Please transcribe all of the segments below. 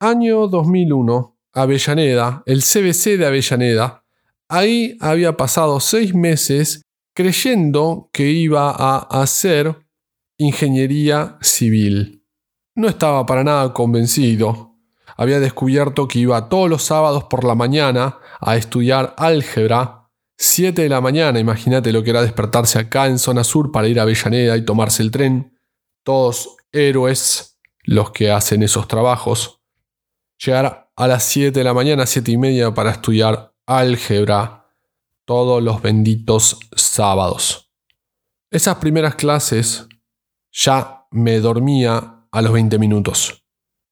Año 2001, Avellaneda, el CBC de Avellaneda. Ahí había pasado seis meses creyendo que iba a hacer ingeniería civil. No estaba para nada convencido. Había descubierto que iba todos los sábados por la mañana a estudiar álgebra. 7 de la mañana, imagínate lo que era despertarse acá en zona sur para ir a Avellaneda y tomarse el tren. Todos héroes los que hacen esos trabajos. Llegar a las 7 de la mañana, 7 y media para estudiar álgebra todos los benditos sábados. Esas primeras clases ya me dormía a los 20 minutos.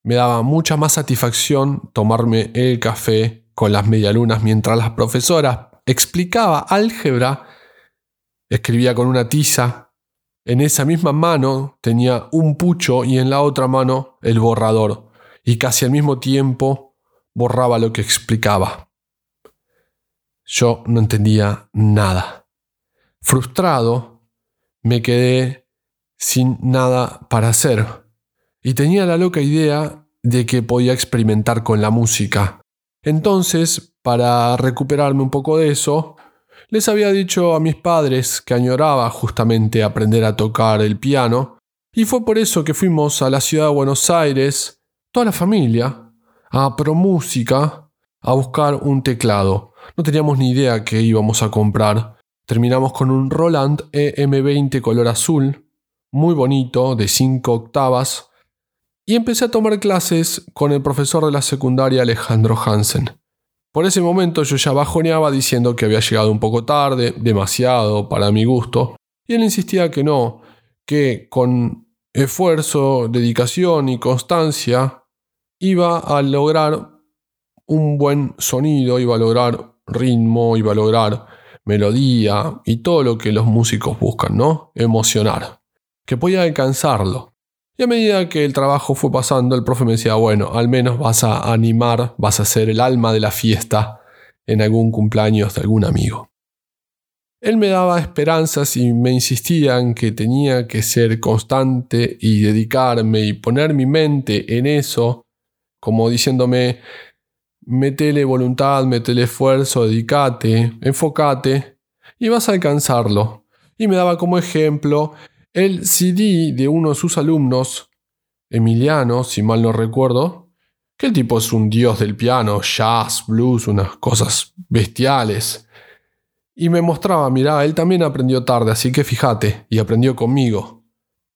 Me daba mucha más satisfacción tomarme el café con las medialunas mientras las profesoras explicaba álgebra, escribía con una tiza, en esa misma mano tenía un pucho y en la otra mano el borrador, y casi al mismo tiempo borraba lo que explicaba. Yo no entendía nada. Frustrado, me quedé sin nada para hacer, y tenía la loca idea de que podía experimentar con la música. Entonces, para recuperarme un poco de eso, les había dicho a mis padres que añoraba justamente aprender a tocar el piano, y fue por eso que fuimos a la ciudad de Buenos Aires, toda la familia, a ProMúsica, a buscar un teclado. No teníamos ni idea qué íbamos a comprar. Terminamos con un Roland EM20 color azul, muy bonito, de 5 octavas, y empecé a tomar clases con el profesor de la secundaria Alejandro Hansen. Por ese momento yo ya bajoneaba diciendo que había llegado un poco tarde, demasiado para mi gusto, y él insistía que no, que con esfuerzo, dedicación y constancia iba a lograr un buen sonido, iba a lograr ritmo, iba a lograr melodía y todo lo que los músicos buscan, ¿no? Emocionar. Que podía alcanzarlo. Y a medida que el trabajo fue pasando, el profe me decía, bueno, al menos vas a animar, vas a ser el alma de la fiesta en algún cumpleaños de algún amigo. Él me daba esperanzas y me insistía en que tenía que ser constante y dedicarme y poner mi mente en eso, como diciéndome, metele voluntad, metele esfuerzo, dedícate, enfócate y vas a alcanzarlo. Y me daba como ejemplo el CD de uno de sus alumnos, Emiliano, si mal no recuerdo, que el tipo es un dios del piano, jazz, blues, unas cosas bestiales. Y me mostraba, mira, él también aprendió tarde, así que fíjate, y aprendió conmigo.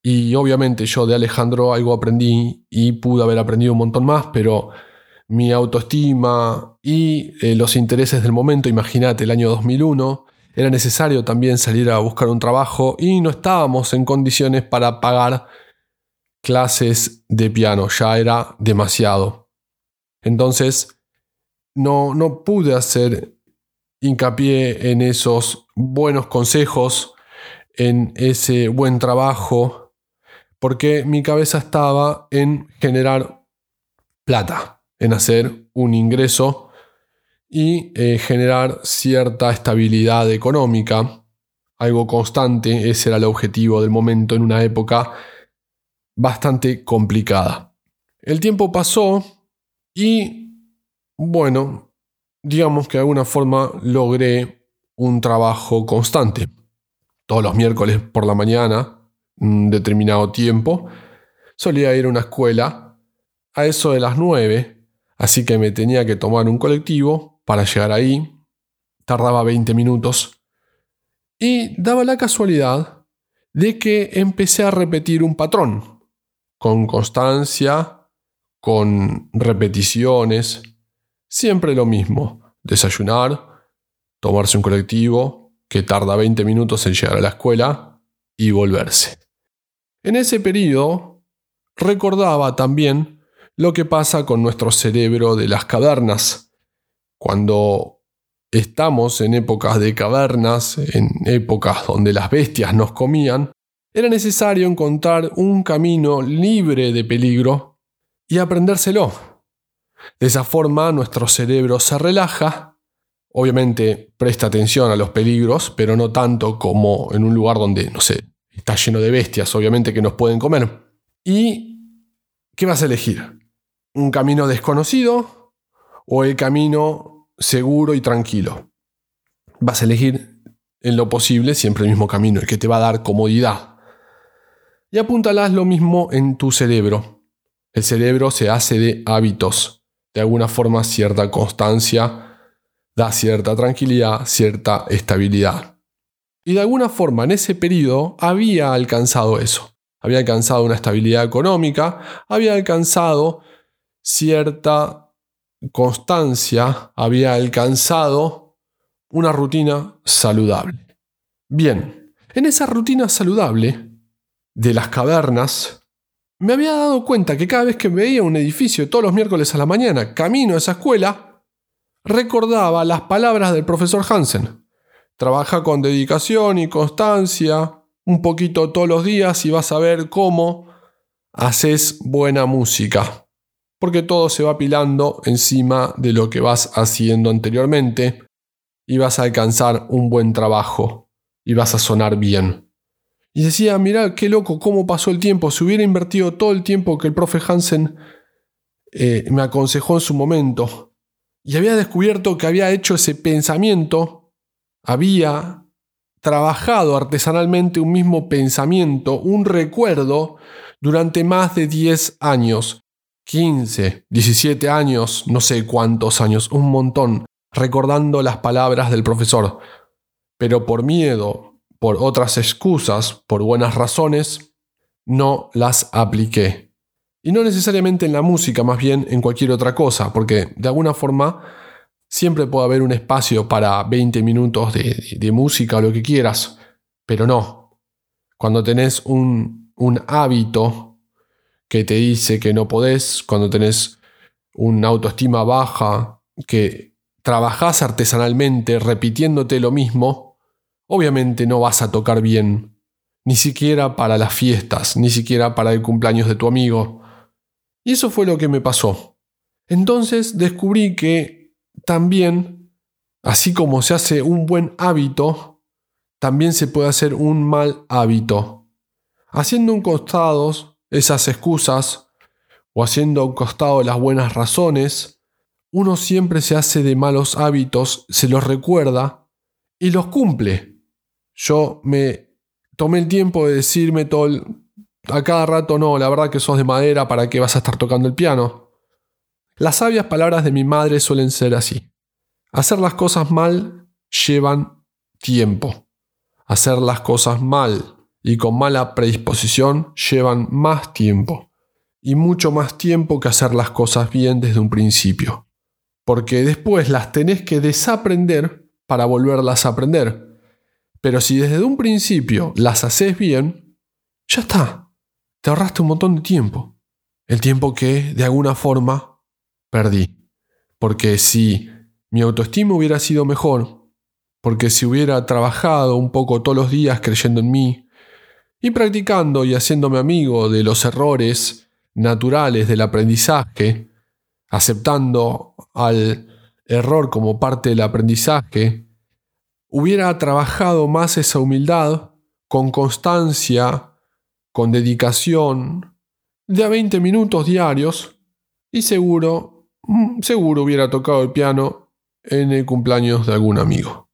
Y obviamente yo de Alejandro algo aprendí y pude haber aprendido un montón más, pero mi autoestima y eh, los intereses del momento, imagínate, el año 2001, era necesario también salir a buscar un trabajo y no estábamos en condiciones para pagar clases de piano, ya era demasiado. Entonces, no, no pude hacer hincapié en esos buenos consejos, en ese buen trabajo, porque mi cabeza estaba en generar plata, en hacer un ingreso y eh, generar cierta estabilidad económica, algo constante, ese era el objetivo del momento en una época bastante complicada. El tiempo pasó y, bueno, digamos que de alguna forma logré un trabajo constante. Todos los miércoles por la mañana, un determinado tiempo, solía ir a una escuela a eso de las 9, así que me tenía que tomar un colectivo para llegar ahí. Tardaba 20 minutos. Y daba la casualidad de que empecé a repetir un patrón, con constancia, con repeticiones, siempre lo mismo, desayunar, tomarse un colectivo que tarda 20 minutos en llegar a la escuela y volverse. En ese periodo recordaba también lo que pasa con nuestro cerebro de las cavernas, cuando estamos en épocas de cavernas, en épocas donde las bestias nos comían, era necesario encontrar un camino libre de peligro y aprendérselo. De esa forma nuestro cerebro se relaja, obviamente presta atención a los peligros, pero no tanto como en un lugar donde, no sé, está lleno de bestias, obviamente que nos pueden comer. ¿Y qué vas a elegir? un camino desconocido o el camino seguro y tranquilo. Vas a elegir en lo posible siempre el mismo camino, el que te va a dar comodidad. Y apuntalas lo mismo en tu cerebro. El cerebro se hace de hábitos. De alguna forma cierta constancia da cierta tranquilidad, cierta estabilidad. Y de alguna forma en ese periodo había alcanzado eso. Había alcanzado una estabilidad económica, había alcanzado cierta constancia, había alcanzado una rutina saludable. Bien, en esa rutina saludable de las cavernas, me había dado cuenta que cada vez que veía un edificio todos los miércoles a la mañana, camino a esa escuela, recordaba las palabras del profesor Hansen. Trabaja con dedicación y constancia, un poquito todos los días y vas a ver cómo haces buena música. Porque todo se va apilando encima de lo que vas haciendo anteriormente y vas a alcanzar un buen trabajo y vas a sonar bien. Y decía, mira qué loco cómo pasó el tiempo, si hubiera invertido todo el tiempo que el profe Hansen eh, me aconsejó en su momento, y había descubierto que había hecho ese pensamiento, había trabajado artesanalmente un mismo pensamiento, un recuerdo, durante más de 10 años, 15, 17 años, no sé cuántos años, un montón, recordando las palabras del profesor. Pero por miedo, por otras excusas, por buenas razones, no las apliqué. Y no necesariamente en la música, más bien en cualquier otra cosa, porque de alguna forma Siempre puede haber un espacio para 20 minutos de, música o lo que quieras, pero no. Cuando tenés un, un hábito que te dice que no podés, cuando tenés una autoestima baja, que trabajás artesanalmente repitiéndote lo mismo, obviamente no vas a tocar bien, ni siquiera para las fiestas, ni siquiera para el cumpleaños de tu amigo. Y eso fue lo que me pasó. Entonces descubrí que también, así como se hace un buen hábito, también se puede hacer un mal hábito. Haciendo un costado esas excusas o haciendo un costado las buenas razones, uno siempre se hace de malos hábitos, se los recuerda y los cumple. Yo me tomé el tiempo de decirme todo a cada rato, no, la verdad que sos de madera, ¿para qué vas a estar tocando el piano? Las sabias palabras de mi madre suelen ser así. Hacer las cosas mal llevan tiempo. Hacer las cosas mal y con mala predisposición llevan más tiempo. Y mucho más tiempo que hacer las cosas bien desde un principio. Porque después las tenés que desaprender para volverlas a aprender. Pero si desde un principio las haces bien, ya está. Te ahorraste un montón de tiempo. El tiempo que, de alguna forma, perdí. Porque si mi autoestima hubiera sido mejor, porque si hubiera trabajado un poco todos los días creyendo en mí, y practicando y haciéndome amigo de los errores naturales del aprendizaje, aceptando al error como parte del aprendizaje, hubiera trabajado más esa humildad con constancia, con dedicación, de a 20 minutos diarios, y seguro seguro hubiera tocado el piano en el cumpleaños de algún amigo.